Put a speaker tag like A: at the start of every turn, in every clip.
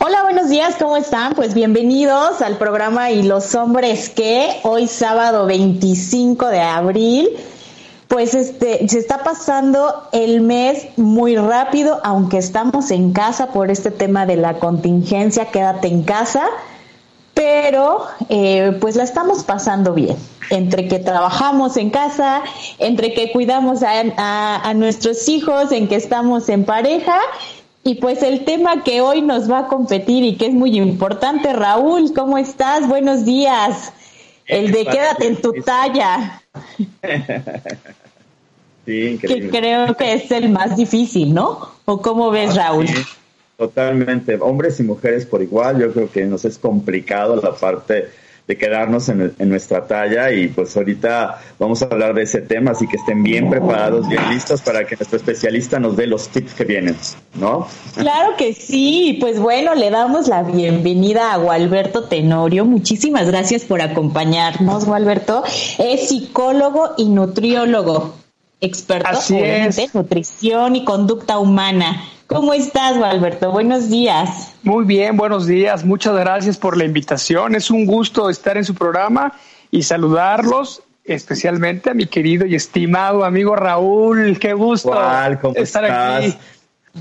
A: Hola, buenos días, ¿cómo están? Pues bienvenidos al programa Y los hombres que hoy sábado 25 de abril. Pues este se está pasando el mes muy rápido, aunque estamos en casa por este tema de la contingencia, quédate en casa, pero eh, pues la estamos pasando bien. Entre que trabajamos en casa, entre que cuidamos a, nuestros hijos, en que estamos en pareja y pues el tema que hoy nos va a competir y que es muy importante, Raúl, ¿cómo estás? Buenos días. El de quédate en tu talla. Sí, que creo que es el más difícil, ¿no? ¿O cómo ves, ah, Raúl?
B: Totalmente. Hombres y mujeres por igual. Yo creo que nos es complicado la parte de quedarnos en, nuestra talla y pues ahorita vamos a hablar de ese tema, así que estén bien preparados, bien listos para que nuestro especialista nos dé los tips que vienen, ¿no?
A: Claro que sí, pues bueno, le damos la bienvenida a Gualberto Tenorio, muchísimas gracias por acompañarnos, Gualberto, es psicólogo y nutriólogo experto en nutrición y conducta humana. ¿Cómo estás, Alberto? Buenos días.
C: Muy bien, buenos días. Muchas gracias por la invitación. Es un gusto estar en su programa y saludarlos, especialmente a mi querido y estimado amigo Raúl. Qué gusto estar aquí.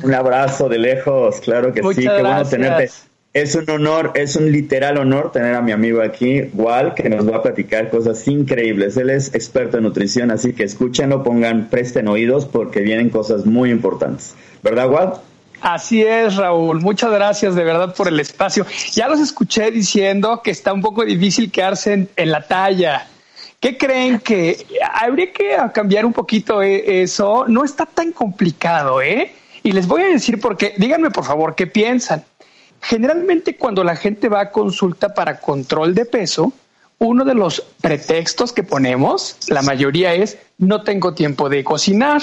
B: Un abrazo de lejos, claro que sí. Qué bueno tenerte. Es un honor, es un literal honor tener a mi amigo aquí, Wal, que nos va a platicar cosas increíbles. Él es experto en nutrición, así que escúchenlo, pongan, presten oídos porque vienen cosas muy importantes. ¿Verdad, Wal?
C: Así es, Raúl. Muchas gracias de verdad por el espacio. Ya los escuché diciendo que está un poco difícil quedarse en, la talla. ¿Qué creen que habría que cambiar un poquito eh, eso? No está tan complicado, ¿eh? Y les voy a decir por qué. Díganme, por favor, qué piensan. Generalmente cuando la gente va a consulta para control de peso, uno de los pretextos que ponemos, la mayoría es, no tengo tiempo de cocinar,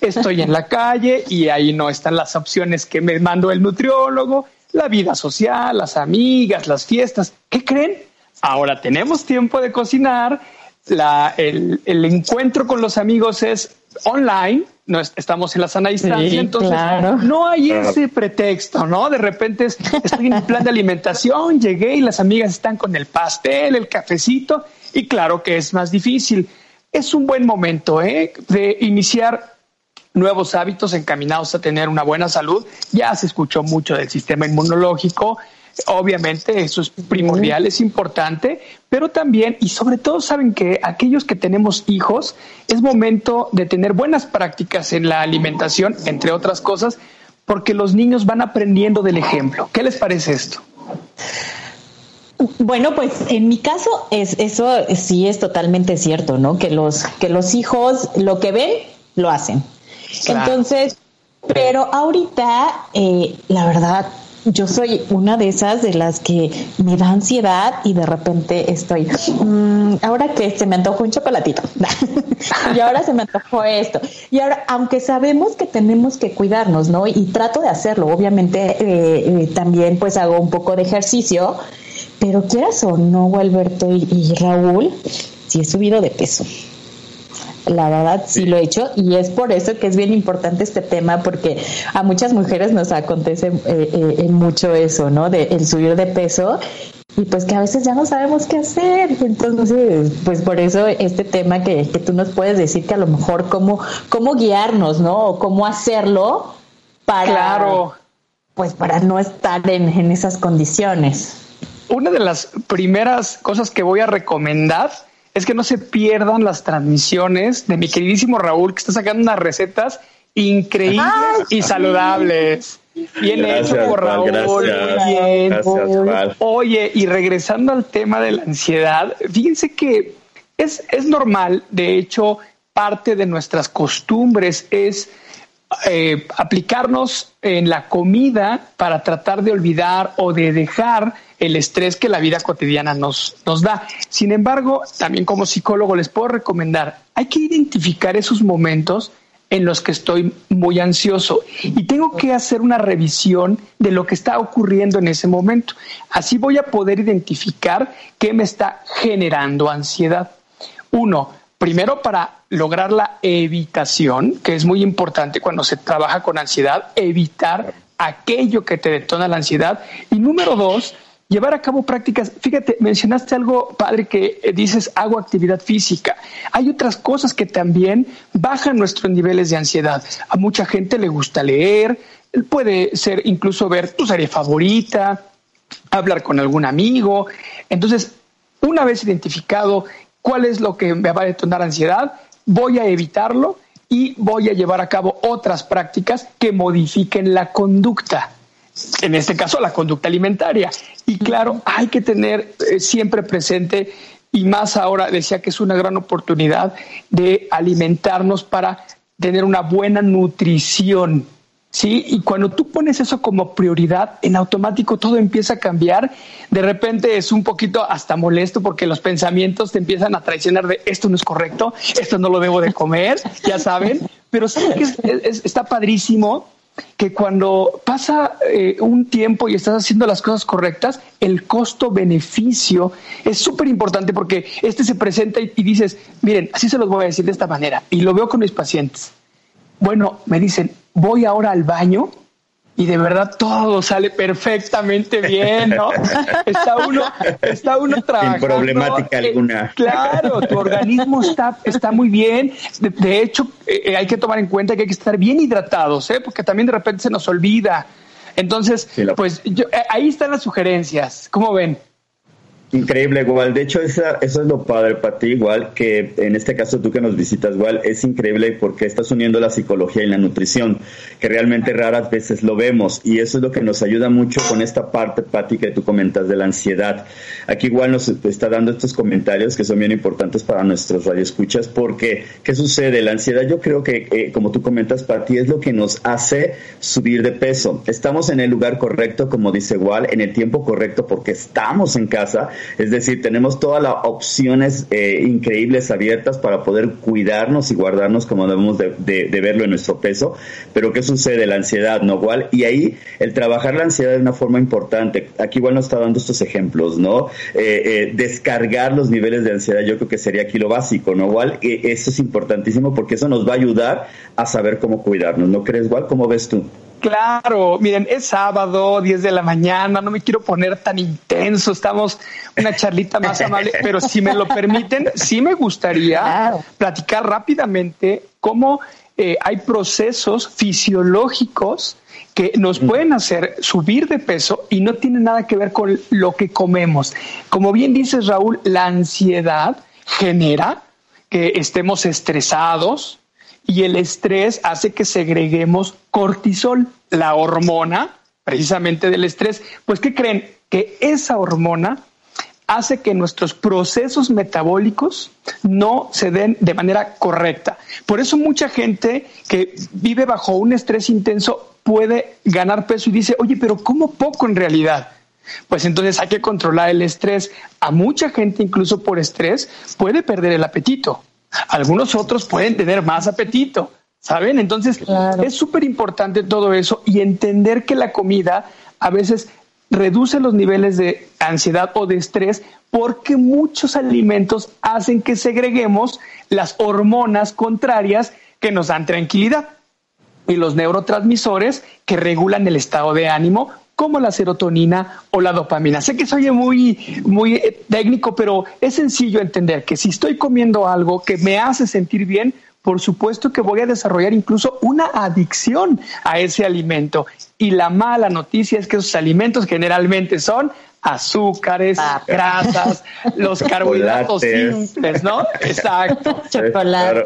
C: estoy en la calle y ahí no están las opciones que me mandó el nutriólogo, la vida social, las amigas, las fiestas. ¿Qué creen? Ahora tenemos tiempo de cocinar, el, el encuentro con los amigos es online, no estamos en la sana distancia, entonces no hay ese pretexto, ¿no? De repente estoy en un plan de alimentación, llegué y las amigas están con el pastel, el cafecito, y claro que es más difícil. Es un buen momento ¿eh? de iniciar nuevos hábitos encaminados a tener una buena salud. Ya se escuchó mucho del sistema inmunológico, Obviamente eso es primordial, es importante, pero también y sobre todo saben que aquellos que tenemos hijos es momento de tener buenas prácticas en la alimentación, entre otras cosas, porque los niños van aprendiendo del ejemplo. ¿Qué les parece esto?
A: Bueno, pues en mi caso es eso sí es totalmente cierto, ¿no? Que los que los hijos lo que ven lo hacen. Entonces, pero ahorita eh, la verdad yo soy una de esas de las que me da ansiedad y de repente estoy, mm, ahora que se me antojó un chocolatito, y ahora se me antojó esto. Y ahora, aunque sabemos que tenemos que cuidarnos, ¿no? Y trato de hacerlo, obviamente eh, eh, también pues hago un poco de ejercicio, pero quieras o no, Alberto y Raúl, sí he subido de peso. La verdad sí lo he hecho y es por eso que es bien importante este tema porque a muchas mujeres nos acontece eh, eh, mucho eso, ¿no? De el subir de peso y pues que a veces ya no sabemos qué hacer. Entonces, pues por eso este tema que, que tú nos puedes decir que a lo mejor cómo, cómo guiarnos, ¿no? O cómo hacerlo para,
C: claro.
A: pues para no estar en, en esas condiciones.
C: Una de las primeras cosas que voy a recomendar es que no se pierdan las transmisiones de mi queridísimo Raúl, que está sacando unas recetas increíbles y saludables. Bien hecho por Raúl. Oye, y regresando al tema de la ansiedad, fíjense que es, es normal, de hecho, parte de nuestras costumbres es eh, aplicarnos en la comida para tratar de olvidar o de dejar el estrés que la vida cotidiana nos, nos da. Sin embargo, también como psicólogo les puedo recomendar, hay que identificar esos momentos en los que estoy muy ansioso y tengo que hacer una revisión de lo que está ocurriendo en ese momento. Así voy a poder identificar qué me está generando ansiedad. Uno, primero para lograr la evitación, que es muy importante cuando se trabaja con ansiedad, evitar aquello que te detona la ansiedad. Y número dos, llevar a cabo prácticas. Fíjate, mencionaste algo padre que dices, hago actividad física. Hay otras cosas que también bajan nuestros niveles de ansiedad. A mucha gente le gusta leer, puede ser incluso ver tu serie favorita, hablar con algún amigo. Entonces, una vez identificado cuál es lo que me va a detonar ansiedad, voy a evitarlo y voy a llevar a cabo otras prácticas que modifiquen la conducta en este caso la conducta alimentaria. Y claro, hay que tener eh, siempre presente, y más ahora decía que es una gran oportunidad de alimentarnos para tener una buena nutrición. ¿Sí? Y cuando tú pones eso como prioridad, en automático todo empieza a cambiar. De repente es un poquito hasta molesto porque los pensamientos te empiezan a traicionar de esto no es correcto, esto no lo debo de comer, ya saben. Pero ¿saben que está padrísimo? que cuando pasa eh, un tiempo y estás haciendo las cosas correctas, el costo-beneficio es súper importante porque este se presenta y, y, dices, miren, así se los voy a decir de esta manera, y lo veo con mis pacientes. Bueno, me dicen, voy ahora al baño y de verdad todo sale perfectamente bien, ¿no? Está uno, está uno trabajando.
B: Sin problemática eh, alguna.
C: claro, tu organismo está, está muy bien. De, hecho, eh, hay que tomar en cuenta que hay que estar bien hidratados, ¿eh? Porque también de repente se nos olvida. Entonces, pues yo, eh, ahí están las sugerencias. ¿Cómo ven?
B: Increíble, igual. De hecho, esa, eso es lo padre para ti, igual, que en este caso tú que nos visitas, igual, es increíble porque estás uniendo la psicología y la nutrición, que realmente raras veces lo vemos. Y eso es lo que nos ayuda mucho con esta parte, Pati, que tú comentas de la ansiedad. Aquí igual nos está dando estos comentarios que son bien importantes para nuestros radioescuchas, porque, ¿qué sucede? La ansiedad, yo creo que, eh, como tú comentas, Pati, es lo que nos hace subir de peso. Estamos en el lugar correcto, como dice igual, en el tiempo correcto, porque estamos en casa es decir, tenemos todas las opciones eh, increíbles abiertas para poder cuidarnos y guardarnos como debemos de, verlo en nuestro peso. Pero ¿qué sucede? La ansiedad, ¿no? Igual, y ahí el trabajar la ansiedad de una forma importante. Aquí igual nos está dando estos ejemplos, ¿no? Eh, eh, descargar los niveles de ansiedad, yo creo que sería aquí lo básico, ¿no? Igual, eso es importantísimo porque eso nos va a ayudar a saber cómo cuidarnos, ¿no crees, igual? ¿Cómo ves tú?
C: Claro, miren, es sábado, 10 de la mañana, no me quiero poner tan intenso, estamos una charlita más amable, pero si me lo permiten, sí me gustaría platicar rápidamente cómo eh, hay procesos fisiológicos que nos pueden hacer subir de peso y no tiene nada que ver con lo que comemos. Como bien dices, Raúl, la ansiedad genera que estemos estresados, y el estrés hace que segreguemos cortisol, la hormona precisamente del estrés. Pues, ¿qué creen? Que esa hormona hace que nuestros procesos metabólicos no se den de manera correcta. Por eso mucha gente que vive bajo un estrés intenso puede ganar peso y dice, oye, pero ¿cómo poco en realidad? Pues entonces hay que controlar el estrés. A mucha gente, incluso por estrés, puede perder el apetito. Algunos otros pueden tener más apetito, ¿saben? Entonces es súper importante todo eso y entender que la comida a veces reduce los niveles de ansiedad o de estrés porque muchos alimentos hacen que segreguemos las hormonas contrarias que nos dan tranquilidad y los neurotransmisores que regulan el estado de ánimo como la serotonina o la dopamina. Sé que soy muy, muy eh, técnico, pero es sencillo entender que si estoy comiendo algo que me hace sentir bien, por supuesto que voy a desarrollar incluso una adicción a ese alimento. Y la mala noticia es que esos alimentos generalmente son azúcares, ah, grasas, los carbohidratos simples, ¿no? Exacto. Chocolate.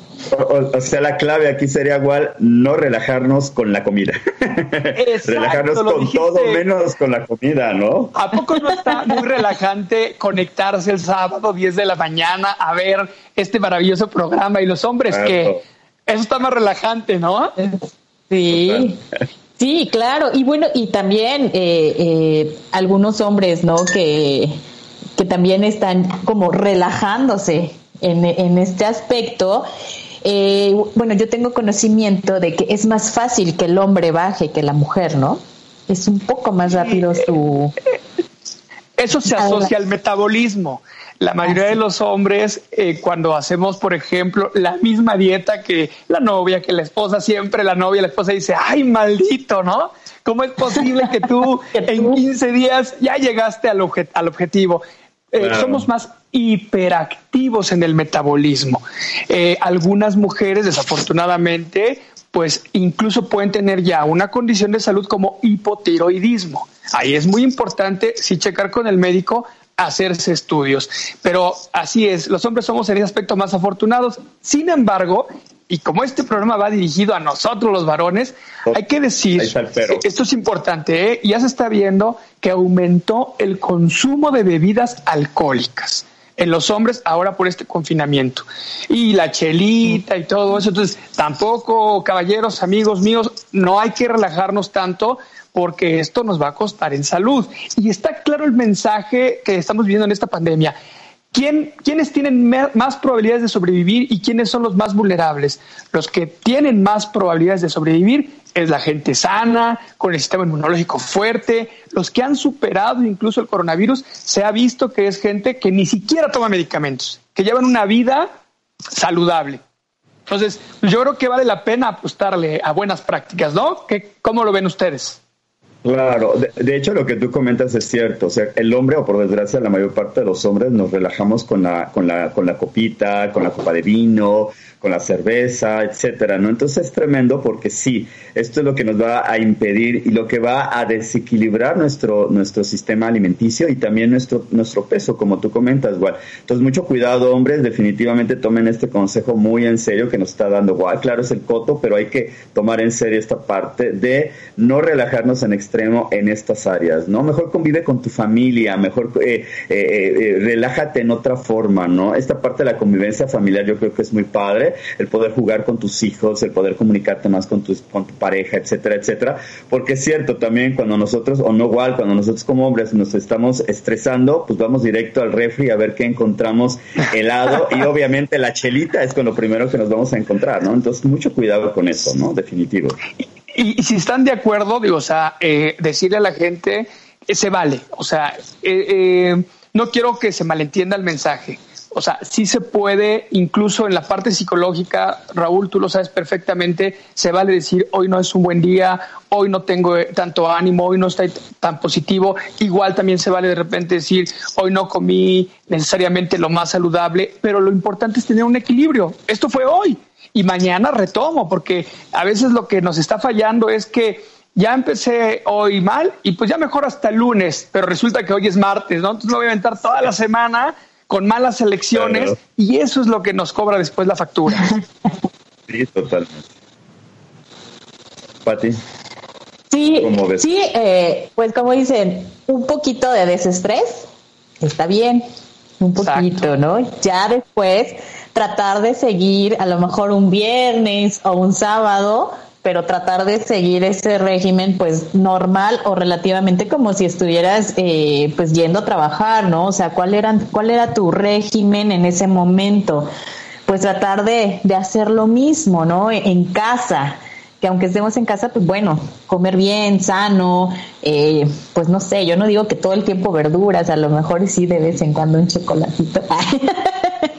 B: O, sea, la clave aquí sería igual no relajarnos con la comida. relajarnos con todo menos con la comida, ¿no?
C: ¿A poco no está muy relajante conectarse el sábado 10 de la mañana a ver este maravilloso programa y los hombres que eso está más relajante, ¿no?
A: Sí. Sí, claro. Y bueno, y también eh, eh, algunos hombres, ¿no? Que, que también están como relajándose en, en este aspecto eh, bueno, yo tengo conocimiento de que es más fácil que el hombre baje que la mujer, ¿no? Es un poco más rápido su...
C: Eso se asocia al metabolismo. La mayoría de los hombres, eh, cuando hacemos, por ejemplo, la misma dieta que la novia, que la esposa, siempre la novia, la esposa dice, ay, maldito, ¿no? ¿Cómo es posible que tú en 15 días ya llegaste al, al objetivo? Eh, somos más hiperactivos en el metabolismo. Eh, algunas mujeres, desafortunadamente, pues incluso pueden tener ya una condición de salud como hipotiroidismo. Ahí es muy importante, si checar con el médico, hacerse estudios. Pero así es, los hombres somos en ese aspecto más afortunados. Sin embargo, y como este programa va dirigido a nosotros los varones, hay que decir, esto es importante, ¿eh? ya se está viendo que aumentó el consumo de bebidas alcohólicas en los hombres ahora por este confinamiento. Y la chelita y todo eso. Entonces, tampoco, caballeros, amigos míos, no hay que relajarnos tanto porque esto nos va a costar en salud. Y está claro el mensaje que estamos viviendo en esta pandemia. ¿Quién, ¿Quiénes tienen más probabilidades de sobrevivir y quiénes son los más vulnerables? Los que tienen más probabilidades de sobrevivir es la gente sana, con el sistema inmunológico fuerte, los que han superado incluso el coronavirus, se ha visto que es gente que ni siquiera toma medicamentos, que llevan una vida saludable. Entonces, yo creo que vale la pena apostarle a buenas prácticas, ¿no? ¿Qué, ¿Cómo lo ven ustedes?
B: Claro, de, hecho lo que tú comentas es cierto, o sea, el hombre o por desgracia la mayor parte de los hombres nos relajamos con la con la con la copita, con la copa de vino, con la cerveza, etcétera, ¿no? Entonces es tremendo porque sí, esto es lo que nos va a impedir y lo que va a desequilibrar nuestro, nuestro sistema alimenticio y también nuestro, nuestro peso, como tú comentas, igual. Entonces, mucho cuidado, hombres, definitivamente tomen este consejo muy en serio que nos está dando igual. Claro, es el coto, pero hay que tomar en serio esta parte de no relajarnos en extremo en estas áreas, ¿no? Mejor convive con tu familia, mejor eh, eh, eh, relájate en otra forma, ¿no? Esta parte de la convivencia familiar yo creo que es muy padre el poder jugar con tus hijos, el poder comunicarte más con, tus, con tu pareja, etcétera, etcétera. Porque es cierto también cuando nosotros, o no igual, cuando nosotros como hombres nos estamos estresando, pues vamos directo al refri a ver qué encontramos helado y obviamente la chelita es con lo primero que nos vamos a encontrar, ¿no? Entonces, mucho cuidado con eso, ¿no? Definitivo.
C: Y, si están de acuerdo, digo, o sea, eh, decirle a la gente, eh, se vale, o sea, eh, no quiero que se malentienda el mensaje o sea, sí se puede, incluso en la parte psicológica, Raúl, tú lo sabes perfectamente, se vale decir, hoy no es un buen día, hoy no tengo eh, tanto ánimo, hoy no estoy tan positivo. Igual también se vale de repente decir, hoy no comí necesariamente lo más saludable, pero lo importante es tener un equilibrio. Esto fue hoy y mañana retomo, porque a veces lo que nos está fallando es que ya empecé hoy mal y pues ya mejor hasta lunes, pero resulta que hoy es martes, ¿no? Entonces me voy a aventar toda la semana con malas elecciones y eso es lo que nos cobra después la factura.
B: Sí, totalmente. Pati.
A: Sí, sí eh, pues como dicen, un poquito de desestrés está bien, un poquito, ¿no? Ya después tratar de seguir a lo mejor un viernes o un sábado pero tratar de seguir ese régimen pues normal o relativamente como si estuvieras eh, pues yendo a trabajar, ¿no? O sea, ¿cuál era, cuál era tu régimen en ese momento? Pues tratar de, de hacer lo mismo, ¿no? En casa, que aunque estemos en casa, pues bueno, comer bien, sano, eh, pues no sé, yo no digo que todo el tiempo verduras, a lo mejor sí de vez en cuando un chocolatito.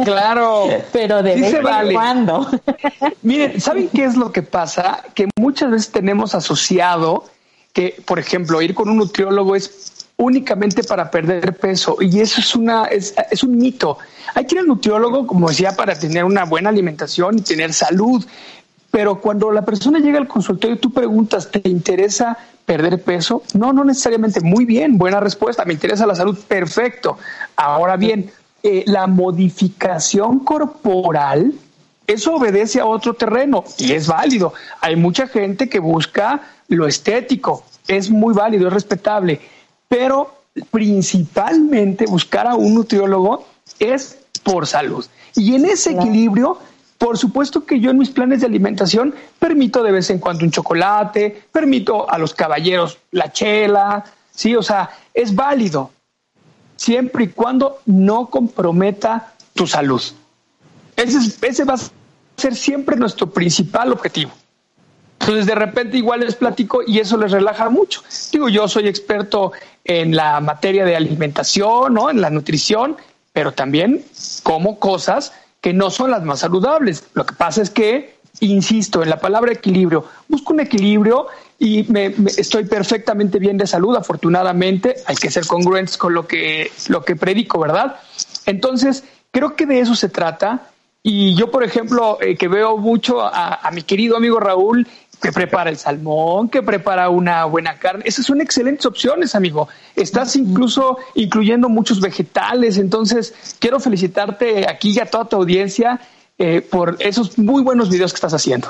C: Claro,
A: pero de vez en cuando.
C: Miren, ¿saben qué es lo que pasa? Que muchas veces tenemos asociado que, por ejemplo, ir con un nutriólogo es únicamente para perder peso y eso es una es, es un mito. Hay que ir al nutriólogo, como decía, para tener una buena alimentación y tener salud. Pero cuando la persona llega al consultorio y tú preguntas, ¿te interesa perder peso? No, no necesariamente. Muy bien, buena respuesta. Me interesa la salud. Perfecto. Ahora bien, eh, la modificación corporal, eso obedece a otro terreno y es válido. Hay mucha gente que busca lo estético. Es muy válido, es respetable. Pero principalmente buscar a un nutriólogo es por salud. Y en ese equilibrio por supuesto que yo en mis planes de alimentación permito de vez en cuando un chocolate, permito a los caballeros la chela, sí, o sea, es válido, siempre y cuando no comprometa tu salud. Ese, ese va a ser siempre nuestro principal objetivo. Entonces de repente igual les platico y eso les relaja mucho. Digo, yo soy experto en la materia de alimentación, ¿no? En la nutrición, pero también como cosas que no son las más saludables. Lo que pasa es que, insisto, en la palabra equilibrio, busco un equilibrio y me, estoy perfectamente bien de salud, afortunadamente. Hay que ser congruentes con lo que, lo que predico, ¿verdad? Entonces, creo que de eso se trata. Y yo, por ejemplo, eh, que veo mucho a, a, mi querido amigo Raúl, que prepara el salmón, que prepara una buena carne. Esas son excelentes opciones, amigo. Estás incluso incluyendo muchos vegetales. Entonces, quiero felicitarte aquí y a toda tu audiencia eh, por esos muy buenos videos que estás haciendo.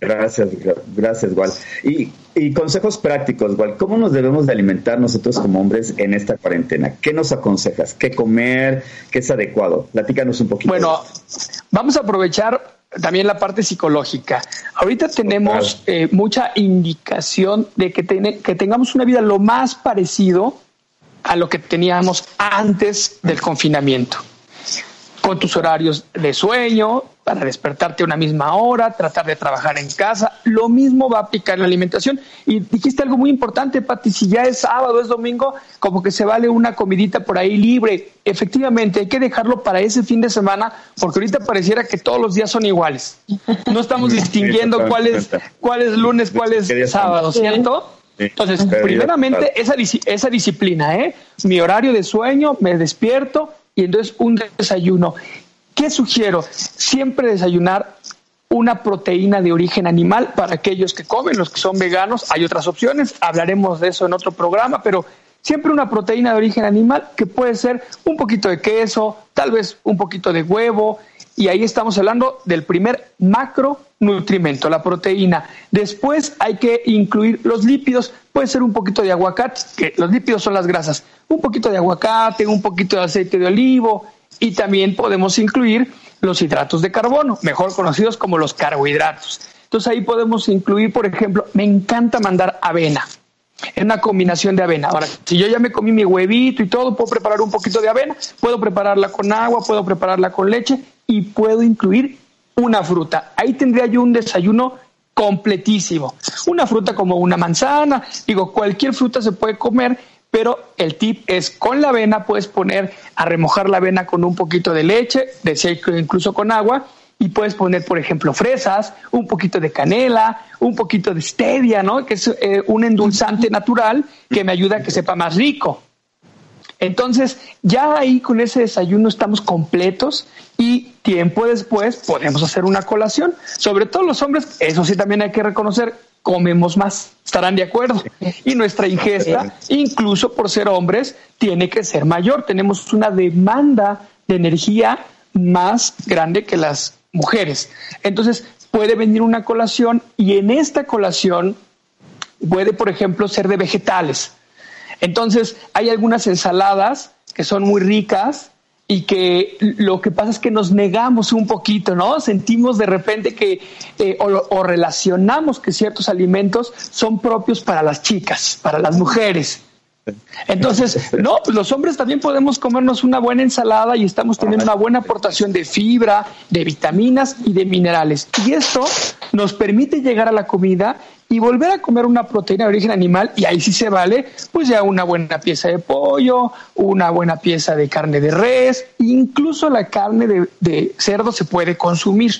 B: Gracias, gracias, Igual. Y, y, consejos prácticos, Igual. ¿Cómo nos debemos de alimentar nosotros como hombres en esta cuarentena? ¿Qué nos aconsejas? ¿Qué comer? ¿Qué es adecuado? Platícanos un poquito.
C: Bueno, vamos a aprovechar también la parte psicológica. Ahorita tenemos eh, mucha indicación de que, que tengamos una vida lo más parecido a lo que teníamos antes del confinamiento con tus horarios de sueño, para despertarte a una misma hora, tratar de trabajar en casa. Lo mismo va a aplicar en la alimentación. Y dijiste algo muy importante, Pati, si ya es sábado, es domingo, como que se vale una comidita por ahí libre. Efectivamente, hay que dejarlo para ese fin de semana, porque ahorita pareciera que todos los días son iguales. No estamos distinguiendo cuál es, cuál es lunes, cuál es sábado, ¿cierto? Entonces, primeramente, esa, esa disciplina, ¿eh? Mi horario de sueño, me despierto, y entonces un desayuno. ¿Qué sugiero? Siempre desayunar una proteína de origen animal para aquellos que comen, los que son veganos. Hay otras opciones, hablaremos de eso en otro programa, pero siempre una proteína de origen animal que puede ser un poquito de queso, tal vez un poquito de huevo, y ahí estamos hablando del primer macronutrimento, la proteína. Después hay que incluir los lípidos, puede ser un poquito de aguacate, que los lípidos son las grasas, un poquito de aguacate, un poquito de aceite de olivo y también podemos incluir los hidratos de carbono, mejor conocidos como los carbohidratos. Entonces ahí podemos incluir, por ejemplo, me encanta mandar avena. Es una combinación de avena. Ahora, si yo ya me comí mi huevito y todo, puedo preparar un poquito de avena, puedo prepararla con agua, puedo prepararla con leche y puedo incluir una fruta. Ahí tendría yo un desayuno completísimo. Una fruta como una manzana, digo, cualquier fruta se puede comer, pero el tip es con la avena puedes poner a remojar la avena con un poquito de leche, decía incluso con agua, y puedes poner, por ejemplo, fresas, un poquito de canela, un poquito de stevia, ¿no? Que es eh, un endulzante natural que me ayuda a que sepa más rico. Entonces, ya ahí con ese desayuno estamos completos y tiempo después podemos hacer una colación. Sobre todo los hombres, eso sí también hay que reconocer, comemos más, estarán de acuerdo. Y nuestra ingesta, incluso por ser hombres, tiene que ser mayor. Tenemos una demanda de energía más grande que las mujeres. Entonces, puede venir una colación y en esta colación puede, por ejemplo, ser de vegetales. Entonces, hay algunas ensaladas que son muy ricas y que lo que pasa es que nos negamos un poquito, ¿no? Sentimos de repente que eh, o, relacionamos que ciertos alimentos son propios para las chicas, para las mujeres. Entonces, no, pues los hombres también podemos comernos una buena ensalada y estamos teniendo una buena aportación de fibra, de vitaminas y de minerales. Y esto nos permite llegar a la comida y volver a comer una proteína de origen animal y ahí sí se vale, pues ya una buena pieza de pollo, una buena pieza de carne de res, incluso la carne de, cerdo se puede consumir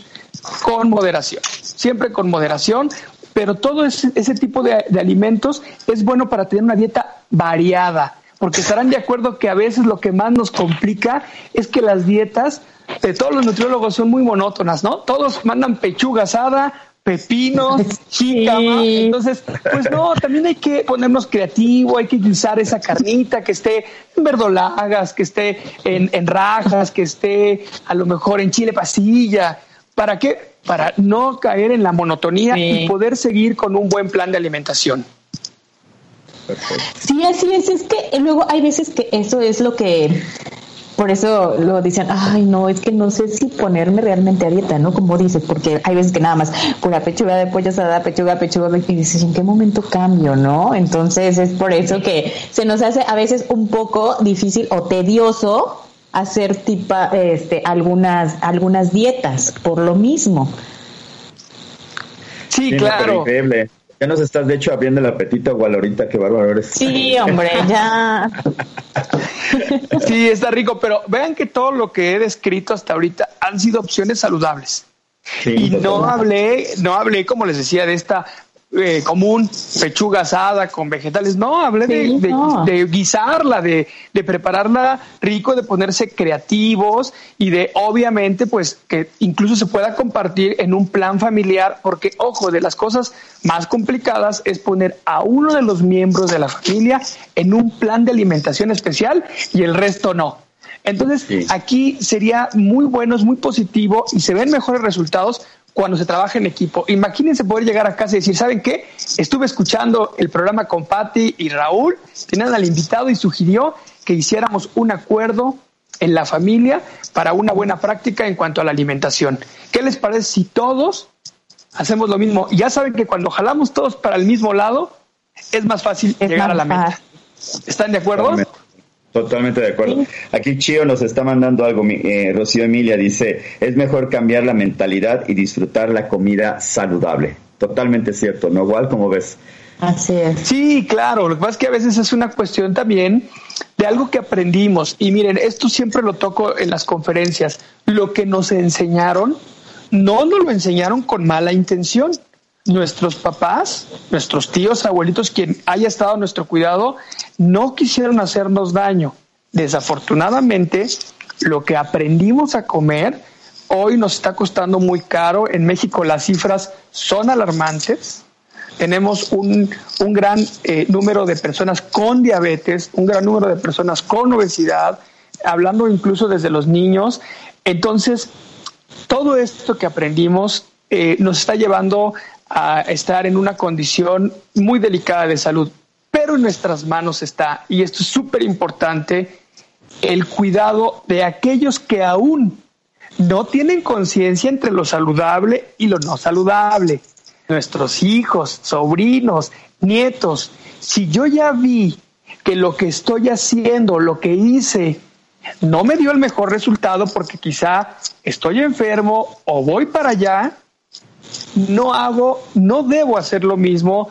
C: con moderación, siempre con moderación, pero todo ese, ese tipo de, de alimentos es bueno para tener una dieta variada, porque estarán de acuerdo que a veces lo que más nos complica es que las dietas de todos los nutriólogos son muy monótonas, ¿no? Todos mandan pechuga asada, pepinos, jícama. Entonces, pues no, también hay que ponernos creativo, hay que usar esa carnita que esté en verdolagas, que esté en, rajas, que esté a lo mejor en chile pasilla. ¿Para qué? Para no caer en la monotonía y poder seguir con un buen plan de alimentación.
A: Sí, así es. Es que luego hay veces que eso es lo que por eso lo dicen, ay, no, es que no sé si ponerme realmente a dieta, ¿no? Como dices, porque hay veces que nada más pura pechuga de pollo asada, pechuga, pechuga, y dices, ¿en qué momento cambio, no? Entonces es por eso que se nos hace a veces un poco difícil o tedioso hacer tipa, este, algunas, algunas dietas por lo mismo.
C: Sí, claro.
B: Increíble. Ya nos estás, de hecho, abriendo el apetito, igual ahorita, qué bárbaro eres.
A: Sí, hombre, ya.
C: sí, está rico, pero vean que todo lo que he descrito hasta ahorita han sido opciones saludables. y no hablé, no hablé, como les decía, de esta eh, común, pechuga asada con vegetales. No, hablé de, guisarla, de, de, prepararla rico, de ponerse creativos y de, obviamente, pues que incluso se pueda compartir en un plan familiar, porque, ojo, de las cosas más complicadas es poner a uno de los miembros de la familia en un plan de alimentación especial y el resto no. Entonces, aquí sería muy bueno, es muy positivo y se ven mejores resultados cuando se trabaja en equipo. Imagínense poder llegar a casa y decir, ¿saben qué? Estuve escuchando el programa con Patti y Raúl, tenían al invitado y sugirió que hiciéramos un acuerdo en la familia para una buena práctica en cuanto a la alimentación. ¿Qué les parece si todos hacemos lo mismo? ya saben que cuando jalamos todos para el mismo lado, es más fácil llegar a la meta. ¿Están de acuerdo?
B: Totalmente de acuerdo. Aquí Chio nos está mandando algo. Eh, Rocío Emilia dice, es mejor cambiar la mentalidad y disfrutar la comida saludable. Totalmente cierto, ¿no? Igual como ves.
A: Así es.
C: Sí, claro. Lo que pasa es que a veces es una cuestión también de algo que aprendimos. Y miren, esto siempre lo toco en las conferencias. Lo que nos enseñaron, no nos lo enseñaron con mala intención nuestros papás, nuestros tíos, abuelitos, quien haya estado a nuestro cuidado, no quisieron hacernos daño. Desafortunadamente, lo que aprendimos a comer hoy nos está costando muy caro. En México las cifras son alarmantes. Tenemos un, un gran eh, número de personas con diabetes, un gran número de personas con obesidad, hablando incluso desde los niños. Entonces, todo esto que aprendimos eh, nos está llevando a estar en una condición muy delicada de salud. Pero en nuestras manos está, y esto es súper importante, el cuidado de aquellos que aún no tienen conciencia entre lo saludable y lo no saludable. Nuestros hijos, sobrinos, nietos. Si yo ya vi que lo que estoy haciendo, lo que hice, no me dio el mejor resultado porque quizá estoy enfermo o voy para allá, no hago, no debo hacer lo mismo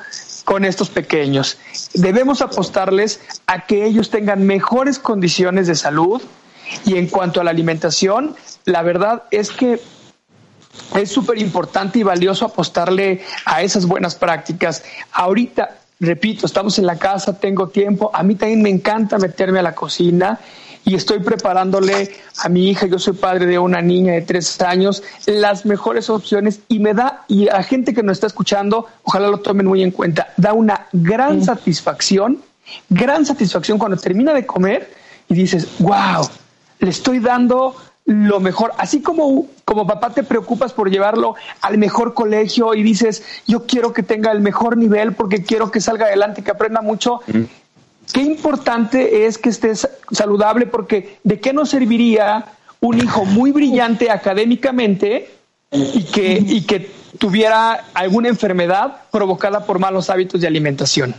C: con estos pequeños. Debemos apostarles a que ellos tengan mejores condiciones de salud y en cuanto a la alimentación, la verdad es que es súper importante y valioso apostarle a esas buenas prácticas. Ahorita, repito, estamos en la casa, tengo tiempo, a mí también me encanta meterme a la cocina y estoy preparándole a mi hija, yo soy padre de una niña de tres años, las mejores opciones y me da, y a la gente que nos está escuchando, ojalá lo tomen muy en cuenta, da una gran satisfacción, gran satisfacción cuando termina de comer y dices, wow, le estoy dando lo mejor. Así como, como papá te preocupas por llevarlo al mejor colegio y dices, yo quiero que tenga el mejor nivel porque quiero que salga adelante, que aprenda mucho. Qué importante es que estés saludable porque ¿de qué nos serviría un hijo muy brillante académicamente y que, y que tuviera alguna enfermedad provocada por malos hábitos de alimentación?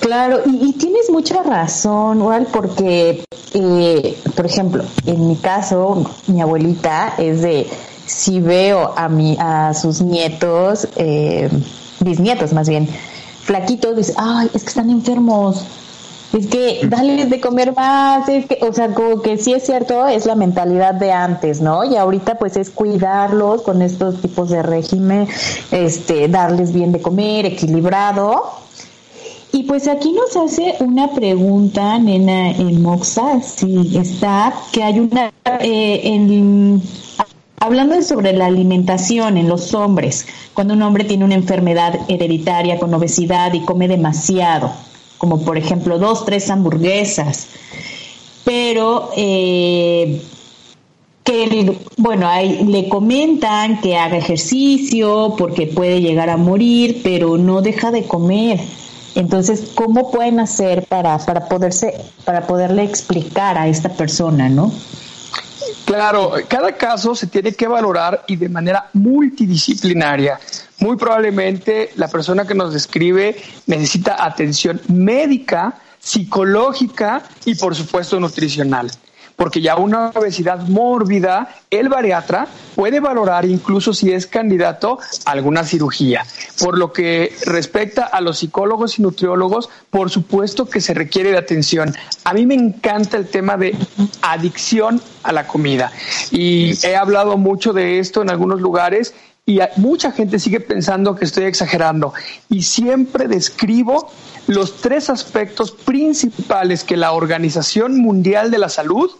A: Claro, y, tienes mucha razón, Ural, porque, eh, por ejemplo, en mi caso, mi abuelita es de, si veo a, mi, a sus nietos, eh, bisnietos más bien, flaquitos, dice, ay, es que están enfermos. Es que dale de comer más, es que, o sea, como que sí es cierto, es la mentalidad de antes, ¿no? Y ahorita pues es cuidarlos con estos tipos de régimen, este, darles bien de comer, equilibrado. Y pues aquí nos hace una pregunta, nena, en Moxa, si está, que hay una, eh, en, Hablando sobre la alimentación en los hombres, cuando un hombre tiene una enfermedad hereditaria con obesidad y come demasiado, como por ejemplo dos, tres hamburguesas, pero eh, que, bueno, ahí le comentan que haga ejercicio porque puede llegar a morir, pero no deja de comer. Entonces, ¿cómo pueden hacer para, para, poderse, para poderle explicar a esta persona, no?
C: Claro, cada caso se tiene que valorar y de manera multidisciplinaria. Muy probablemente la persona que nos describe necesita atención médica, psicológica y por supuesto nutricional. Porque ya una obesidad mórbida, el bariatra puede valorar incluso si es candidato a alguna cirugía. Por lo que respecta a los psicólogos y nutriólogos, por supuesto que se requiere de atención. A mí me encanta el tema de adicción a la comida y he hablado mucho de esto en algunos lugares y mucha gente sigue pensando que estoy exagerando y siempre describo los tres aspectos principales que la Organización Mundial de la Salud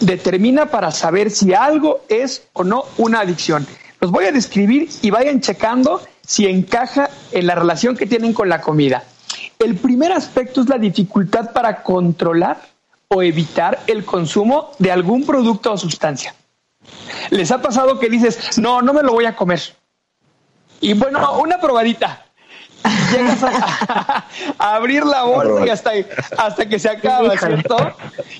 C: determina para saber si algo es o no una adicción. Los voy a describir y vayan checando si encaja en la relación que tienen con la comida. El primer aspecto es la dificultad para controlar o evitar el consumo de algún producto o sustancia. ¿Les ha pasado que dices, no, no me lo voy a comer? Y bueno, una probadita. Llegas a, abrir la bolsa y hasta, hasta que se acaba, ¿cierto?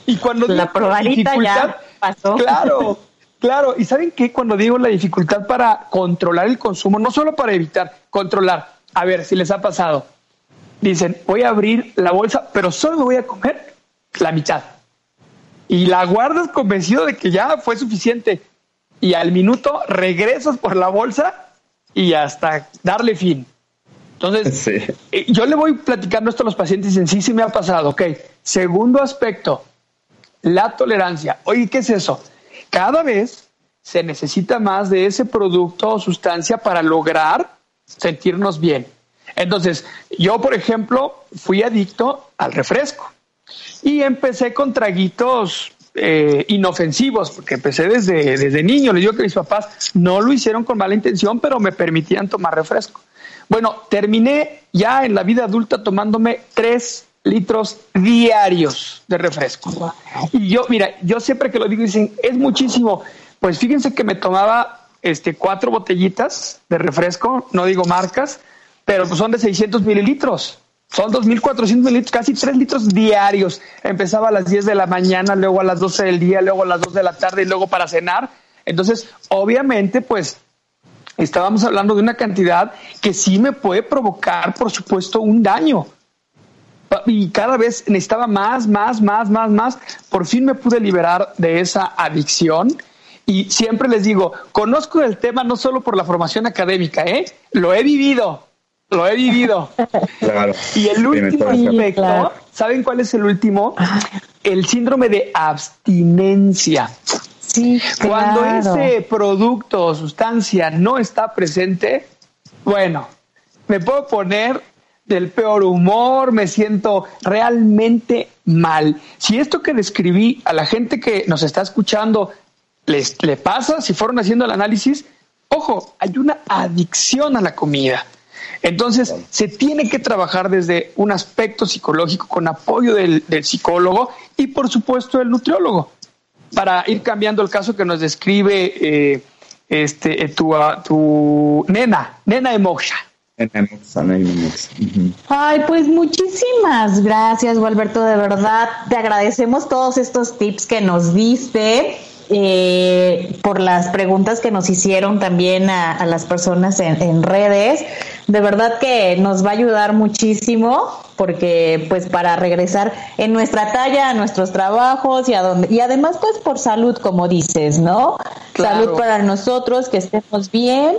C: Y cuando
A: la probadita ya pasó.
C: Claro, claro. Y saben qué? Cuando digo la dificultad para controlar el consumo, no solo para evitar, controlar. A ver si les ha pasado. Dicen, voy a abrir la bolsa, pero solo me voy a comer la mitad y la guardas convencido de que ya fue suficiente. Y al minuto regresas por la bolsa y hasta darle fin. Entonces, eh, yo le voy platicando esto a los pacientes y en sí sí me ha pasado. Ok, segundo aspecto, la tolerancia. Oye, ¿qué es eso? Cada vez se necesita más de ese producto o sustancia para lograr sentirnos bien. Entonces, yo, por ejemplo, fui adicto al refresco. Y empecé con traguitos eh, inofensivos, porque empecé desde, desde niño. Le digo que mis papás no lo hicieron con mala intención, pero me permitían tomar refresco. Bueno, terminé ya en la vida adulta tomándome tres litros diarios de refresco. Y yo, mira, yo siempre que lo digo dicen, es muchísimo. Pues fíjense que me tomaba este, cuatro botellitas de refresco, no digo marcas, pero pues son de 600 mililitros. Son 2.400 mililitros, casi 3 litros diarios. Empezaba a las 10 de la mañana, luego a las 12 del día, luego a las 2 de la tarde y luego para cenar. Entonces, obviamente, pues estábamos hablando de una cantidad que sí me puede provocar, por supuesto, un daño. Y cada vez necesitaba más, más, más, más, más. Por fin me pude liberar de esa adicción. Y siempre les digo, conozco el tema no solo por la formación académica, ¿eh? Lo he vivido lo he vivido. Claro. Y el último aspecto, ¿saben cuál es el último? El síndrome de abstinencia.
A: Sí,
C: Cuando ese producto o sustancia no está presente, bueno, me puedo poner del peor humor, me siento realmente mal. Si esto que describí a la gente que nos está escuchando les le pasa, si fueron haciendo el análisis, ojo, hay una adicción a la comida. Entonces, se tiene que trabajar desde un aspecto psicológico con apoyo del, psicólogo y, por supuesto, del nutriólogo, para ir cambiando el caso que nos describe eh, este, eh, tu, tu nena, nena emoja.
A: Ay, pues muchísimas gracias, Gualberto, de verdad. Te agradecemos todos estos tips que nos diste eh, por las preguntas que nos hicieron también a, las personas en, redes. De verdad que nos va a ayudar muchísimo porque pues para regresar en nuestra talla a nuestros trabajos y a donde y además pues por salud como dices, ¿no? Salud para nosotros, que estemos bien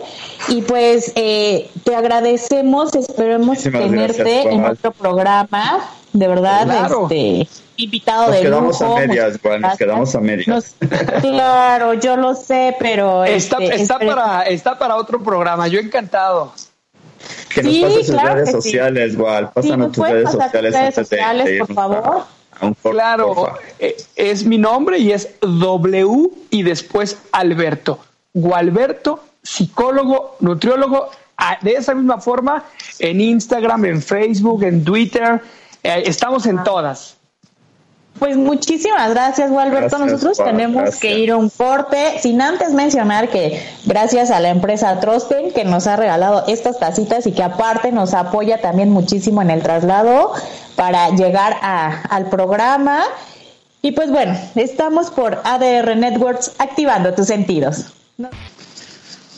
A: y pues eh, te agradecemos, esperemos tenerte en otro programa, de verdad, este invitado
B: nos
A: de
B: quedamos a medias, nos quedamos a medias.
A: claro, yo lo sé, pero
C: está, este, está para está para otro programa. Yo encantado.
B: Que nos pases sus redes sociales, igual. Pásanos tus redes sociales, redes sociales
A: por favor.
C: claro, eh, es mi nombre y es W y después Alberto. Gualberto, psicólogo, nutriólogo, ah, de esa misma forma en Instagram, en Facebook, en Twitter, eh, estamos en todas.
A: Pues muchísimas gracias, Gualberto. Nosotros tenemos que ir a un corte, sin antes mencionar que gracias a la empresa Trosten que nos ha regalado estas tacitas y que aparte nos apoya también muchísimo en el traslado para llegar al programa. Y pues bueno, estamos por ADR Networks activando tus sentidos.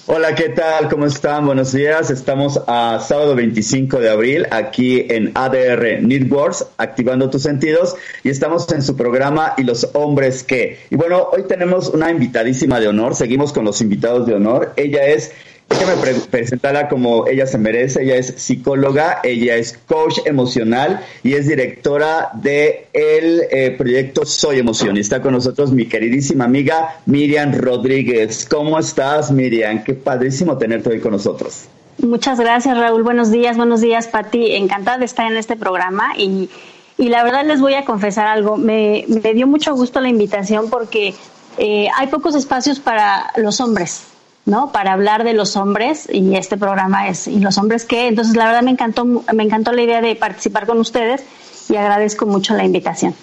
B: Hola, ¿qué tal? ¿Cómo están? Buenos días. Estamos a sábado 25 de abril aquí en ADR Networks, activando tus sentidos, y estamos en su programa ¿Y los hombres qué? Y bueno, hoy tenemos una invitadísima de honor. Seguimos con los invitados de honor. Ella es Déjame presentarla como ella se merece. Ella es psicóloga, ella es coach emocional y es directora de el eh, proyecto Soy Emoción. Y está con nosotros mi queridísima amiga Miriam Rodríguez. ¿Cómo estás, Miriam? Qué padrísimo tenerte hoy con nosotros.
D: Muchas gracias, Raúl. Buenos días, buenos días, Pati. Encantada de estar en este programa y, y la verdad les voy a confesar algo. Me, me dio mucho gusto la invitación porque eh, hay pocos espacios para los hombres ¿no? Para hablar de los hombres y este programa es ¿y los hombres qué? Entonces la verdad me encantó me encantó la idea de participar con ustedes y agradezco mucho la invitación.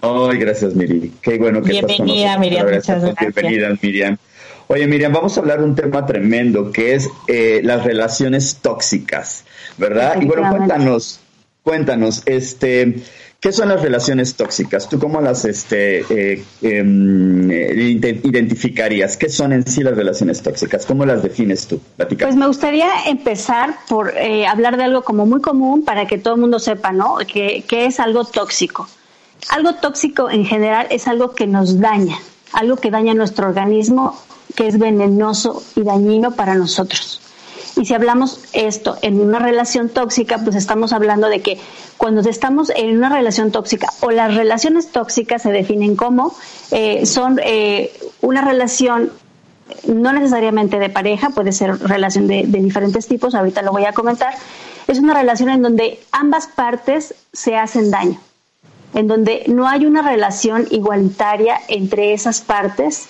B: Ay, gracias Miriam. Qué bueno que
A: Bienvenida, estás Miriam. Muchas gracias.
B: Bienvenida, Miriam. Oye, Miriam, vamos a hablar de un tema tremendo que es eh, las relaciones tóxicas, ¿verdad? Y bueno, cuéntanos, cuéntanos, este, ¿Qué son las relaciones tóxicas? ¿Tú cómo las este, eh, em, identificarías? ¿Qué son en sí las relaciones tóxicas? ¿Cómo las defines tú?
D: Pues me gustaría empezar por eh, hablar de algo como muy común para que todo el mundo sepa, ¿no? Que, que es algo tóxico. Algo tóxico en general es algo que nos daña, algo que daña nuestro organismo, que es venenoso y dañino para nosotros. Y si hablamos esto en una relación tóxica, pues estamos hablando de que cuando estamos en una relación tóxica o las relaciones tóxicas se definen como eh, son eh, una relación no necesariamente de pareja, puede ser relación de, de diferentes tipos, ahorita lo voy a comentar, es una relación en donde ambas partes se hacen daño, en donde no hay una relación igualitaria entre esas partes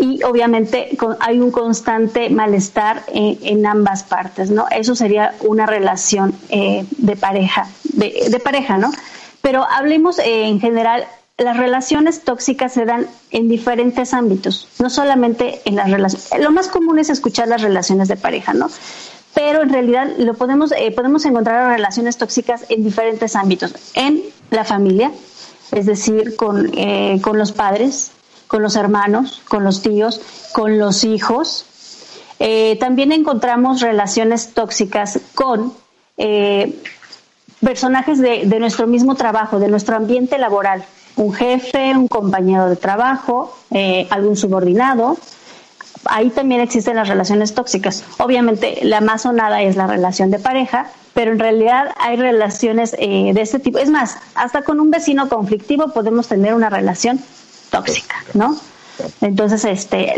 D: y obviamente hay un constante malestar en, ambas partes, ¿no? Eso sería una relación eh, de pareja, de, pareja, ¿no? Pero hablemos eh, en general, las relaciones tóxicas se dan en diferentes ámbitos, no solamente en las relaciones. Lo más común es escuchar las relaciones de pareja, ¿no? Pero en realidad lo podemos, eh, podemos encontrar relaciones tóxicas en diferentes ámbitos, en la familia, es decir, con, con los padres, con los hermanos, con los tíos, con los hijos. Eh, también encontramos relaciones tóxicas con eh, personajes de, nuestro mismo trabajo, de nuestro ambiente laboral. Un jefe, un compañero de trabajo, eh, algún subordinado. Ahí también existen las relaciones tóxicas. Obviamente la más sonada es la relación de pareja, pero en realidad hay relaciones de este tipo. Es más, hasta con un vecino conflictivo podemos tener una relación tóxica, ¿no? Entonces, este,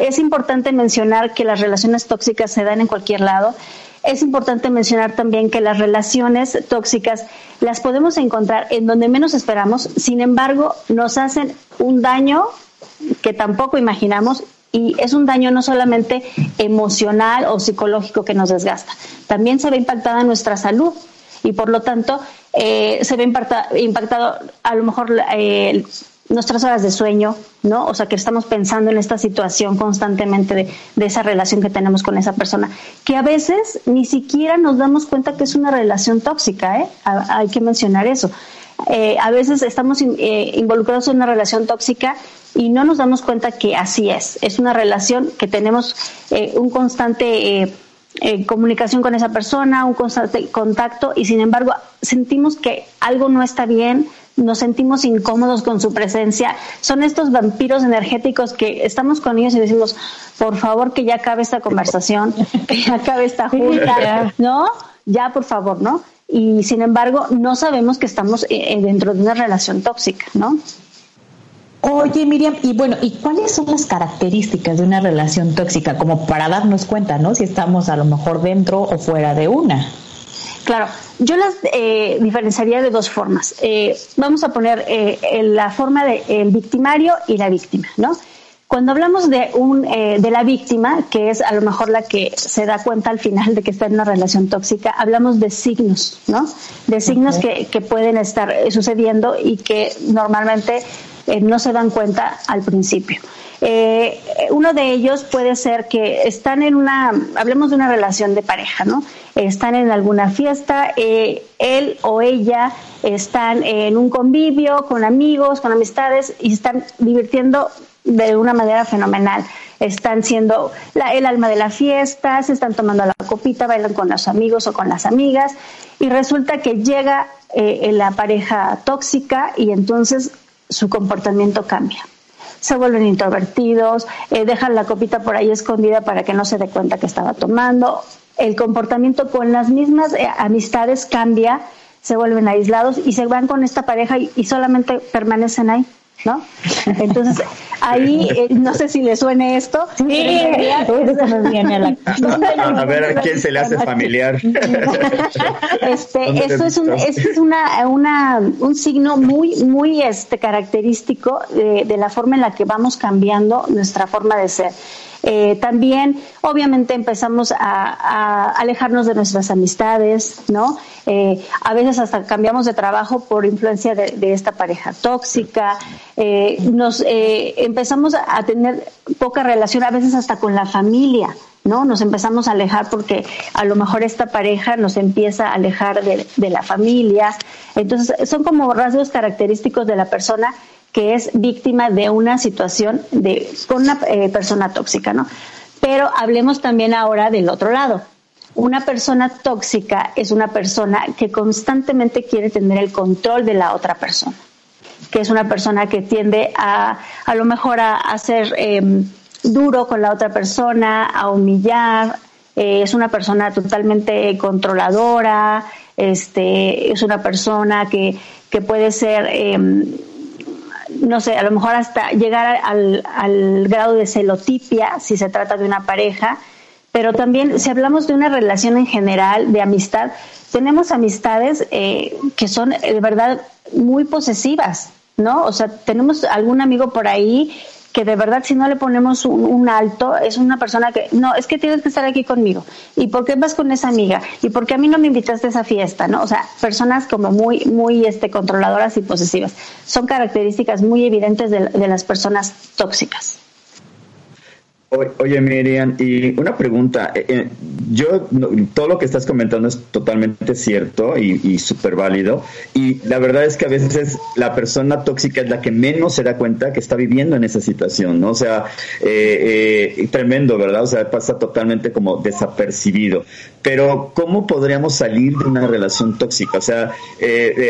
D: es importante mencionar que las relaciones tóxicas se dan en cualquier lado. Es importante mencionar también que las relaciones tóxicas las podemos encontrar en donde menos esperamos, sin embargo, nos hacen un daño que tampoco imaginamos y es un daño no solamente emocional o psicológico que nos desgasta, también se ve impactada en nuestra salud y por lo tanto eh, se ve impactado a lo mejor eh, nuestras horas de sueño, ¿no? O sea, que estamos pensando en esta situación constantemente de, de, esa relación que tenemos con esa persona, que a veces ni siquiera nos damos cuenta que es una relación tóxica, ¿eh? hay que mencionar eso. Eh, a veces estamos eh, involucrados en una relación tóxica y no nos damos cuenta que así es. Es una relación que tenemos eh, un constante comunicación con esa persona, un constante contacto y sin embargo sentimos que algo no está bien, nos sentimos incómodos con su presencia. Son estos vampiros energéticos que estamos con ellos y decimos, por favor, que ya acabe esta conversación, que ya acabe esta junta, ¿no? Ya, por favor, ¿no? Y sin embargo, no sabemos que estamos eh, eh, dentro de una relación tóxica, ¿no?
A: Oye, Miriam, y bueno, ¿y cuáles son las características de una relación tóxica? Como para darnos cuenta, ¿no? Si estamos a lo mejor dentro o fuera de una.
D: Claro, yo las eh, diferenciaría de dos formas. Eh, vamos a poner eh, la forma del el victimario y la víctima, ¿no? Cuando hablamos de, un, de la víctima, que es a lo mejor la que se da cuenta al final de que está en una relación tóxica, hablamos de signos, ¿no? De signos que, que, pueden estar sucediendo y que normalmente no se dan cuenta al principio. Eh, uno de ellos puede ser que están en una, hablemos de una relación de pareja, ¿no? Están en alguna fiesta, eh, él o ella están en un convivio con amigos, con amistades y están divirtiendo de una manera fenomenal. están siendo el alma de la fiesta, se están tomando la copita, bailan con los amigos o con las amigas y resulta que llega eh, la pareja tóxica y entonces su comportamiento cambia. Se vuelven introvertidos, eh, dejan la copita por ahí escondida para que no se dé cuenta que estaba tomando. El comportamiento con las mismas eh, amistades cambia, se vuelven aislados y se van con esta pareja y solamente permanecen ahí. ¿No? Entonces, ahí eh, no sé si le suene esto.
B: Sí, a, ver a quién se le hace familiar.
D: Este, esto es, un, es una, una, un signo muy, muy este, característico de, de la forma en la que vamos cambiando nuestra forma de ser. Eh, también, obviamente, empezamos a, alejarnos de nuestras amistades, ¿no? Eh, a veces hasta cambiamos de trabajo por influencia de, esta pareja tóxica. Eh, nos empezamos a tener poca relación, a veces hasta con la familia. ¿no? Nos empezamos a alejar porque a lo mejor esta pareja nos empieza a alejar de, de, la familia. Entonces, son como rasgos característicos de la persona que es víctima de una situación de, con una eh, persona tóxica, ¿no? Pero hablemos también ahora del otro lado. Una persona tóxica es una persona que constantemente quiere tener el control de la otra persona, que es una persona que tiende a, a lo mejor a, ser em, duro con la otra persona, a humillar, eh, es una persona totalmente controladora, este, es una persona que, que puede ser em, no sé, a lo mejor hasta llegar al, grado de celotipia si se trata de una pareja, pero también si hablamos de una relación en general, de amistad, tenemos amistades eh, que son de verdad muy posesivas, ¿no? O sea, tenemos algún amigo por ahí que de verdad si no le ponemos un, alto, es una persona que, no, es que tienes que estar aquí conmigo. ¿Y por qué vas con esa amiga? ¿Y por qué a mí no me invitaste a esa fiesta? ¿No? O sea, personas como muy, muy este, controladoras y posesivas. Son características muy evidentes de las personas tóxicas.
B: Oye, Miriam, y una pregunta. Eh, eh, yo, todo lo que estás comentando es totalmente cierto y, súper válido. Y la verdad es que a veces la persona tóxica es la que menos se da cuenta que está viviendo en esa situación, ¿no? O sea, eh, tremendo, ¿verdad? O sea, pasa totalmente como desapercibido. Pero, ¿cómo podríamos salir de una relación tóxica? O sea,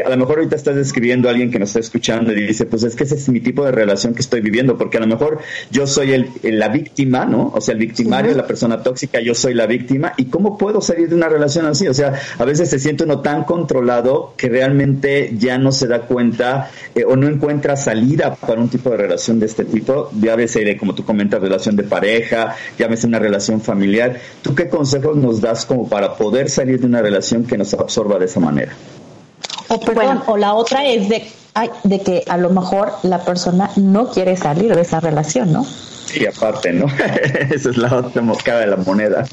B: a lo mejor ahorita estás describiendo a alguien que nos está escuchando y dice, pues es que ese es mi tipo de relación que estoy viviendo, porque a lo mejor yo soy el, la víctima ¿no? O sea, el victimario, es la persona tóxica, yo soy la víctima. ¿Y cómo puedo salir de una relación así? O sea, a veces se siente uno tan controlado que realmente ya no se da cuenta eh, o no encuentra salida para un tipo de relación de este tipo. Ya de, como tú comentas, relación de pareja, llámese una relación familiar. ¿Tú qué consejos nos das como para poder salir de una relación que nos absorba de esa manera?
A: O, o la otra es de, de que a lo mejor la persona no quiere salir de esa relación, ¿no?
B: Sí, aparte, ¿no? Esa es la otra moscada de la moneda.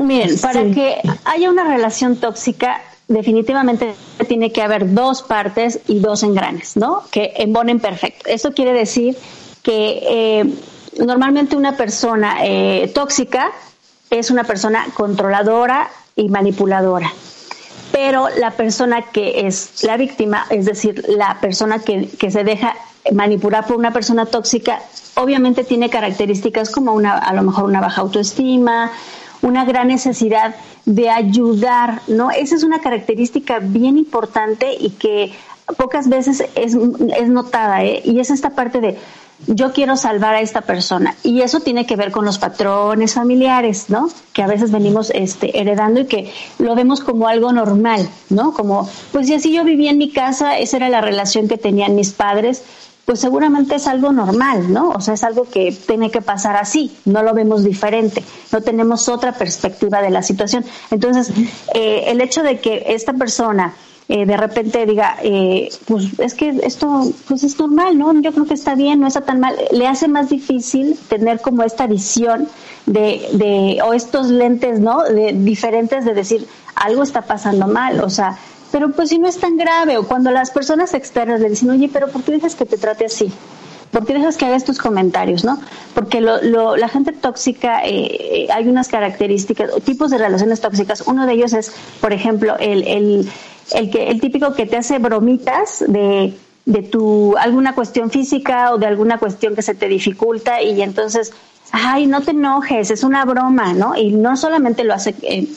D: Miren, para que haya una relación tóxica, definitivamente tiene que haber dos partes y dos engranes, ¿no? Que embonen perfecto. Eso quiere decir que eh, normalmente una persona eh, tóxica es una persona controladora y manipuladora. Pero la persona que es la víctima, es decir, la persona que, que se deja manipular por una persona tóxica, obviamente tiene características como una, a lo mejor una baja autoestima, una gran necesidad de ayudar, ¿no? Esa es una característica bien importante y que pocas veces es, es notada, ¿eh? Y es esta parte de yo quiero salvar a esta persona. Y eso tiene que ver con los patrones familiares, ¿no? Que a veces venimos este, heredando y que lo vemos como algo normal, ¿no? Como, pues si así yo vivía en mi casa, esa era la relación que tenían mis padres, pues seguramente es algo normal, ¿no? O sea, es algo que tiene que pasar así, no lo vemos diferente, no tenemos otra perspectiva de la situación. Entonces, eh, el hecho de que esta persona eh, de repente diga, eh, pues es que esto pues es normal, ¿no? Yo creo que está bien, no está tan mal, le hace más difícil tener como esta visión de, de o estos lentes, ¿no? De, diferentes de decir, algo está pasando mal, o sea, pero pues si no es tan grave, o cuando las personas externas le dicen, oye, pero ¿por qué dejas que te trate así? ¿Por qué dejas que haga estos comentarios, no? Porque lo, la gente tóxica, eh, hay unas características, tipos de relaciones tóxicas. Uno de ellos es, por ejemplo, el, el, el, que, el típico que te hace bromitas de, de tu alguna cuestión física o de alguna cuestión que se te dificulta y entonces ay, no te enojes, es una broma, ¿no? Y no solamente lo hace eh,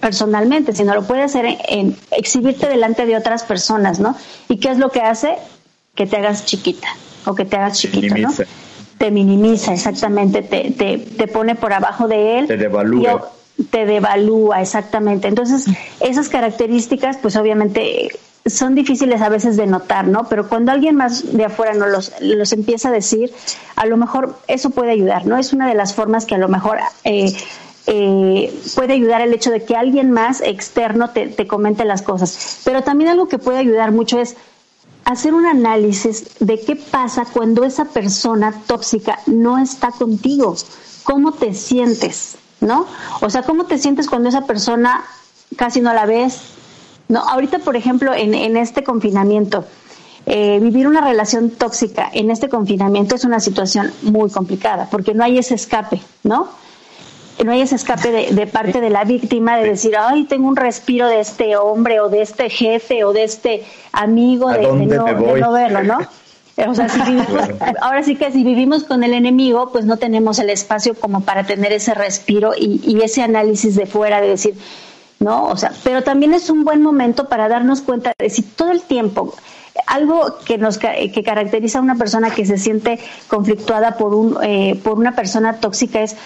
D: personalmente, sino lo puede hacer en, exhibirte delante de otras personas, ¿no? ¿Y qué es lo que hace? Que te hagas chiquita o que te hagas chiquito, ¿no? Te minimiza, exactamente, te, te, te, pone por abajo de él.
B: Te devalúa.
D: Te devalúa, exactamente. Entonces, esas características, pues obviamente son difíciles a veces de notar, ¿no? Pero cuando alguien más de afuera nos los, los empieza a decir, a lo mejor eso puede ayudar, ¿no? Es una de las formas que a lo mejor eh, eh, puede ayudar el hecho de que alguien más externo te, te comente las cosas. Pero también algo que puede ayudar mucho es hacer un análisis de qué pasa cuando esa persona tóxica no está contigo. ¿Cómo te sientes? ¿No? O sea, ¿cómo te sientes cuando esa persona casi no la ves, no, ahorita, por ejemplo, en, en este confinamiento, eh, vivir una relación tóxica en este confinamiento es una situación muy complicada, porque no hay ese escape, ¿no? No hay ese escape de, parte de la víctima de decir, ay, tengo un respiro de este hombre o de este jefe o de este amigo, de, no, verlo, ¿no? O sea, si ahora sí que si vivimos con el enemigo, pues no tenemos el espacio como para tener ese respiro y, y ese análisis de fuera de decir, ¿no? O sea, pero también es un buen momento para darnos cuenta de si todo el tiempo algo que nos que caracteriza a una persona que se siente conflictuada por un eh, por una persona tóxica es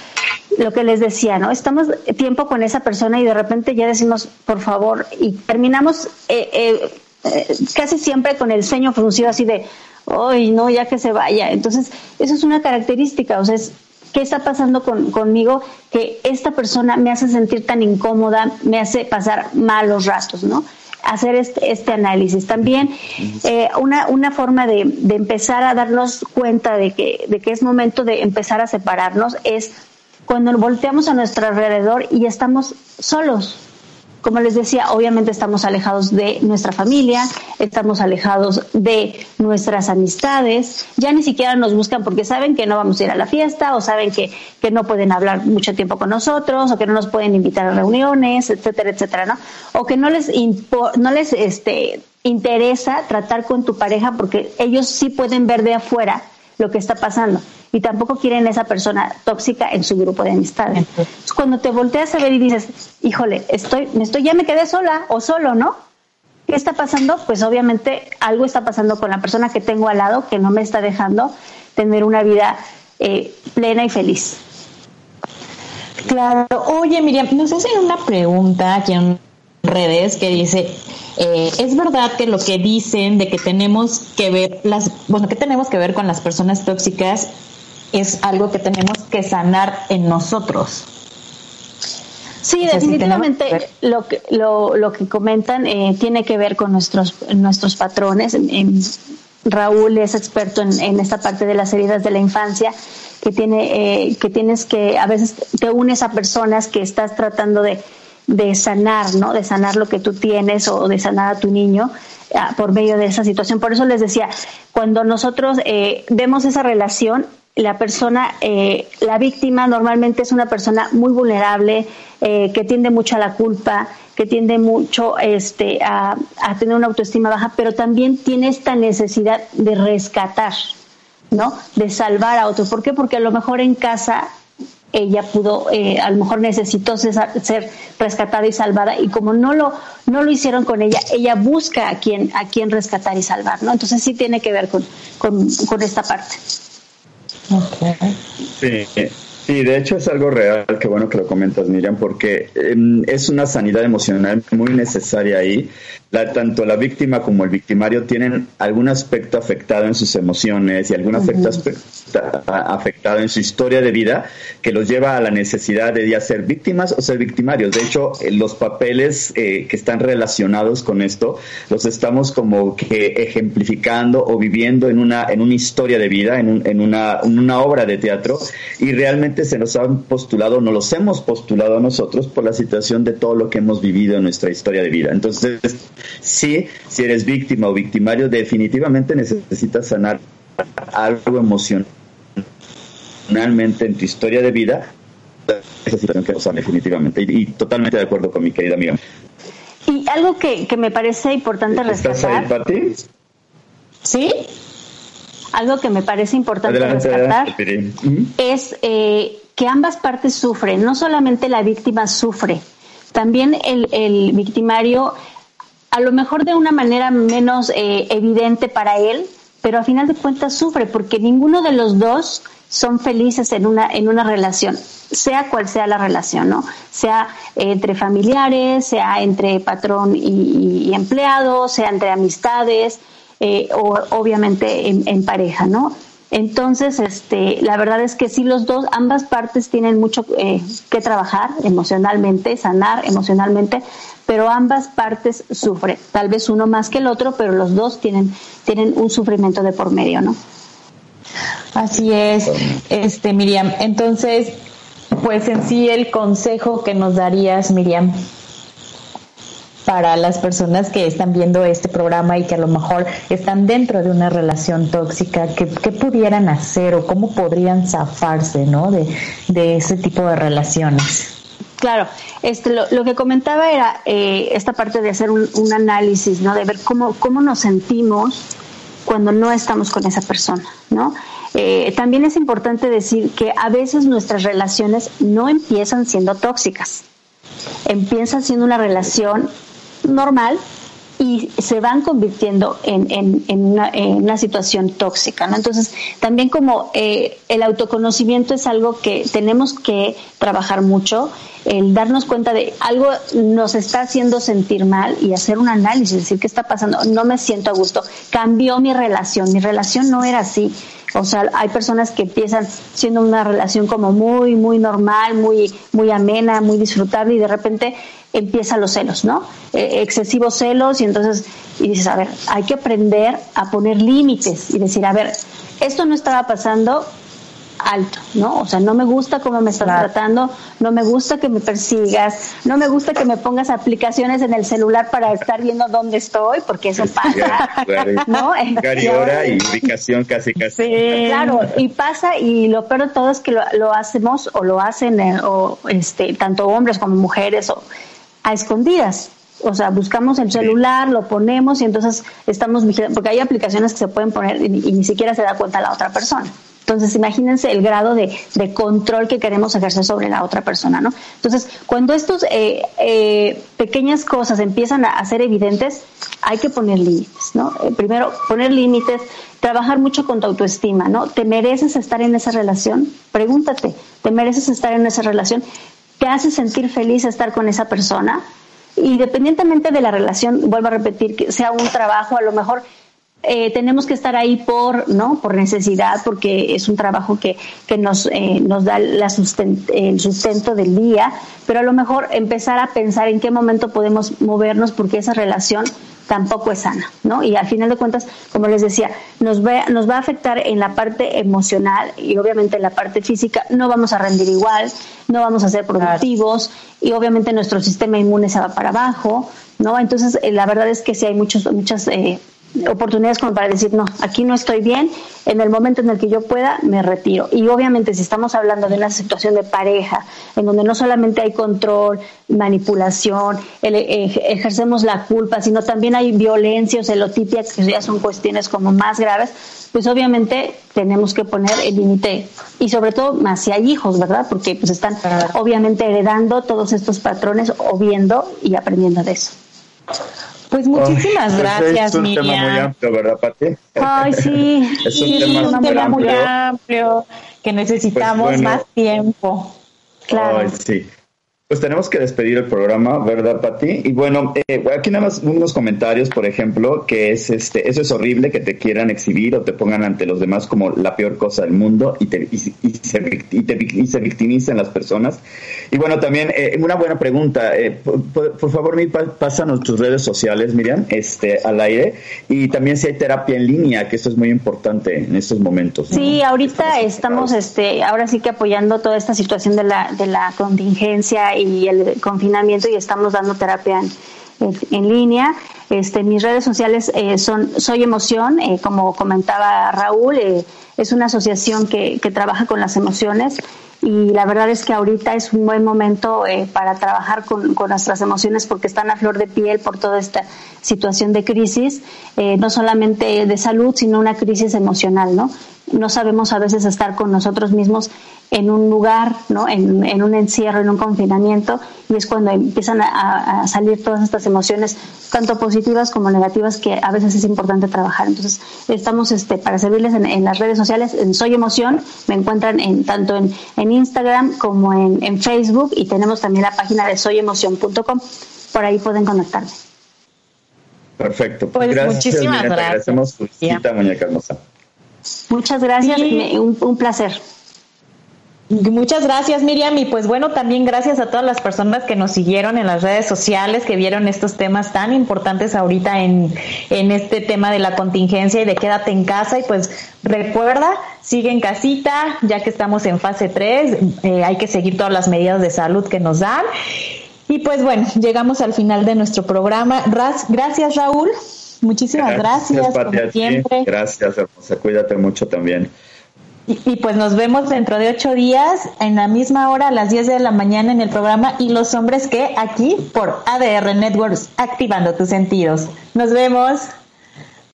D: lo que les decía, ¿no? Estamos tiempo con esa persona y de repente ya decimos por favor y terminamos eh, eh, casi siempre con el sueño fruncido así de, ¡ay, no, ya que se vaya! Entonces, eso es una característica, o sea, es ¿Qué está pasando con, conmigo que esta persona me hace sentir tan incómoda, me hace pasar malos ratos, ¿no? Hacer este, este análisis. También eh, una, una forma de, de, empezar a darnos cuenta de que, de que es momento de empezar a separarnos es cuando volteamos a nuestro alrededor y estamos solos, como les decía, obviamente estamos alejados de nuestra familia, estamos alejados de nuestras amistades, ya ni siquiera nos buscan porque saben que no vamos a ir a la fiesta o saben que, que no pueden hablar mucho tiempo con nosotros o que no nos pueden invitar a reuniones, etcétera, etcétera, ¿no? O que no les, no les este, interesa tratar con tu pareja porque ellos sí pueden ver de afuera lo que está pasando y tampoco quieren esa persona tóxica en su grupo de amistades. cuando te volteas a ver y dices, híjole, estoy, me estoy, ya me quedé sola o solo, ¿no? ¿Qué está pasando? Pues obviamente algo está pasando con la persona que tengo al lado que no me está dejando tener una vida eh, plena y feliz.
A: Claro. Oye, Miriam, nos hacen una pregunta aquí en redes que dice, eh, es verdad que lo que dicen de que tenemos que ver las, bueno, que tenemos que ver con las personas tóxicas es algo que tenemos que sanar en nosotros.
D: Sí, definitivamente lo que lo, lo que comentan eh, tiene que ver con nuestros nuestros patrones. Raúl es experto en, en, esta parte de las heridas de la infancia que tiene eh, que tienes que a veces te unes a personas que estás tratando de, de sanar, ¿no? De sanar lo que tú tienes o de sanar a tu niño ah, por medio de esa situación. Por eso les decía, cuando nosotros eh, vemos esa relación, la persona, eh, la víctima normalmente es una persona muy vulnerable, eh, que tiende mucho a la culpa, que tiende mucho este, a, tener una autoestima baja, pero también tiene esta necesidad de rescatar, ¿no? De salvar a otro. ¿Por qué? Porque a lo mejor en casa ella pudo, eh, a lo mejor necesitó ser, rescatada y salvada y como no lo, no lo hicieron con ella, ella busca a quien, a quien rescatar y salvar, ¿no? Entonces sí tiene que ver con, con, con esta parte.
B: Sí, sí, de hecho es algo real, que bueno que lo comentas, Miriam, porque em, es una sanidad emocional muy necesaria ahí tanto la víctima como el victimario tienen algún aspecto afectado en sus emociones y algún aspecto afectado en su historia de vida que los lleva a la necesidad de ya ser víctimas o ser victimarios. De hecho, eh, los papeles eh, que están relacionados con esto los estamos como que ejemplificando o viviendo en una, en una historia de vida, en, en, una, en una obra de teatro y realmente se nos han postulado, no los hemos postulado a nosotros por la situación de todo lo que hemos vivido en nuestra historia de vida. Entonces, Sí, si eres víctima o victimario, definitivamente necesitas sanar algo emocionalmente en tu historia de vida. Esa situación que usar definitivamente. Y, totalmente de acuerdo con mi querida amiga.
D: Y algo que, me parece importante rescatar. ¿Sí? Algo que me parece importante rescatar es eh, que ambas partes sufren, no solamente la víctima sufre, también el, el victimario, a lo mejor de una manera menos eh, evidente para él, pero a final de cuentas sufre porque ninguno de los dos son felices en una, en una relación, sea cual sea la relación, ¿no? Sea entre familiares, sea entre patrón y, empleado, sea entre amistades, eh, o obviamente en, en, pareja, ¿no? Entonces, este, la verdad es que sí, los dos, ambas partes tienen mucho eh, que trabajar emocionalmente, sanar emocionalmente, pero ambas partes sufren. Tal vez uno más que el otro, pero los dos tienen, tienen un sufrimiento de por medio, ¿no?
A: Así es, este Miriam. Entonces, pues en sí el consejo que nos darías, Miriam, para las personas que están viendo este programa y que a lo mejor están dentro de una relación tóxica, ¿qué, pudieran hacer o cómo podrían zafarse ¿no? de, ese tipo de relaciones?
D: Claro, este, lo, que comentaba era eh, esta parte de hacer un, análisis, ¿no? De ver cómo, cómo nos sentimos cuando no estamos con esa persona, ¿no? Eh, también es importante decir que a veces nuestras relaciones no empiezan siendo tóxicas, empiezan siendo una relación normal y se van convirtiendo en, en, una, situación tóxica. ¿no? Entonces, también como eh, el autoconocimiento es algo que tenemos que trabajar mucho, el darnos cuenta de algo nos está haciendo sentir mal y hacer un análisis, decir qué está pasando, no me siento a gusto, cambió mi relación, mi relación no era así. O sea, hay personas que empiezan siendo una relación como muy, muy normal, muy, muy amena, muy disfrutable y de repente empiezan los celos, ¿no? Eh, excesivos celos y entonces y dices, a ver, hay que aprender a poner límites y decir, a ver, esto no estaba pasando, alto, ¿no? O sea, no me gusta cómo me estás tratando, no me gusta que me persigas, no me gusta que me pongas aplicaciones en el celular para estar viendo dónde estoy, porque eso pasa, ¿no?
B: y hora y ubicación casi casi.
D: Sí. Claro, y pasa y lo peor de todo es que lo, hacemos o lo hacen eh, o este tanto hombres como mujeres o a escondidas. O sea, buscamos el celular, lo ponemos y entonces estamos vigilando, porque hay aplicaciones que se pueden poner y ni siquiera se da cuenta la otra persona. Entonces, imagínense el grado de, control que queremos ejercer sobre la otra persona, ¿no? Entonces, cuando estas eh, eh, pequeñas cosas empiezan a, ser evidentes, hay que poner límites, ¿no? Eh, primero, poner límites, trabajar mucho con tu autoestima, ¿no? ¿Te mereces estar en esa relación? Pregúntate, ¿te mereces estar en esa relación? ¿Te hace sentir feliz estar con esa persona? Independientemente de la relación, vuelvo a repetir, que sea un trabajo, a lo mejor eh, tenemos que estar ahí por no por necesidad porque es un trabajo que, que nos, eh, nos da la el sustento del día pero a lo mejor empezar a pensar en qué momento podemos movernos porque esa relación tampoco es sana no y al final de cuentas como les decía nos va, nos va a afectar en la parte emocional y obviamente en la parte física. No vamos a rendir igual no vamos a ser productivos y obviamente nuestro sistema inmune se va para abajo no entonces eh, la verdad es que sí hay muchos muchas oportunidades como para decir, no, aquí no estoy bien, en el momento en el que yo pueda, me retiro. Y obviamente si estamos hablando de una situación de pareja, en donde no solamente hay control, manipulación, ejercemos la culpa, sino también hay violencia o celotipia, que ya son cuestiones como más graves, pues obviamente tenemos que poner el límite. Y sobre todo más si hay hijos, ¿verdad? Porque pues están obviamente heredando todos estos patrones o viendo y aprendiendo de eso.
A: Pues muchísimas gracias,
B: es un tema muy amplio, ¿verdad, Pati?
A: Ay, sí. es un tema, muy, amplio. que necesitamos pues más tiempo. Claro.
B: Ay, sí. Pues tenemos que despedir el programa, ¿verdad, Pati? Y bueno, eh, aquí nada más unos comentarios, por ejemplo, que es este, eso es horrible que te quieran exhibir o te pongan ante los demás como la peor cosa del mundo y, te, y, se, y, te, y se, victimicen las personas. Y bueno, también eh, una buena pregunta, eh, por, favor, mi, pásanos tus redes sociales, Miriam, este, al aire, y también si hay terapia en línea, que esto es muy importante en estos momentos.
D: Sí, ahorita estamos, este, ahora sí que apoyando toda esta situación de la, de la contingencia y el confinamiento y estamos dando terapia en, línea. Este, mis redes sociales eh, son Soy Emoción, eh, como comentaba Raúl, eh, es una asociación que, que, trabaja con las emociones y la verdad es que ahorita es un buen momento para trabajar con, con, nuestras emociones porque están a flor de piel por toda esta situación de crisis, no solamente de salud, sino una crisis emocional, ¿no? No sabemos a veces estar con nosotros mismos en un lugar, ¿no? En, en, un encierro, en un confinamiento, y es cuando empiezan a, salir todas estas emociones, tanto positivas como negativas, que a veces es importante trabajar. Entonces, estamos este, para servirles en, las redes sociales, en Soy Emoción, me encuentran en, tanto en, en Instagram como en, en, Facebook, y tenemos también la página de soyemoción.com, por ahí pueden conectarme.
B: Perfecto. Pues, gracias, muchísimas gracias. agradecemos tu visita, muñeca hermosa.
D: Muchas gracias, un, un placer.
A: Muchas gracias, Miriam. Y pues bueno, también gracias a todas las personas que nos siguieron en las redes sociales, que vieron estos temas tan importantes ahorita en, en este tema de la contingencia y de quédate en casa. Y pues recuerda, sigue en casita, ya que estamos en fase 3, eh, hay que seguir todas las medidas de salud que nos dan. Y pues bueno, llegamos al final de nuestro programa. Gracias, Raúl. Muchísimas gracias.
B: Gracias, siempre. Gracias, hermosa. Cuídate mucho también.
A: Y, pues nos vemos dentro de ocho días en la misma hora a las 10 de la mañana en el programa Y los hombres que aquí por ADR Networks, activando tus sentidos. Nos vemos.